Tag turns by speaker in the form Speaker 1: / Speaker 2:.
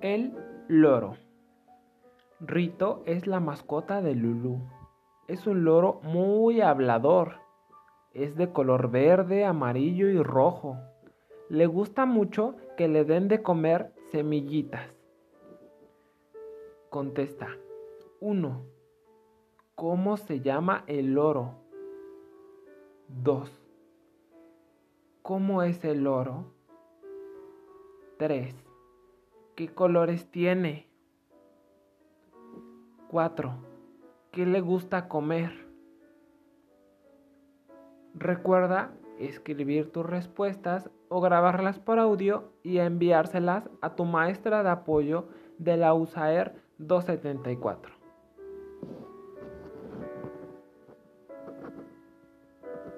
Speaker 1: El loro. Rito es la mascota de Lulu. Es un loro muy hablador. Es de color verde, amarillo y rojo. Le gusta mucho que le den de comer semillitas. Contesta. 1. ¿Cómo se llama el loro? 2. ¿Cómo es el loro? 3. ¿Qué colores tiene? 4. ¿Qué le gusta comer? Recuerda escribir tus respuestas o grabarlas por audio y enviárselas a tu maestra de apoyo de la USAER 274.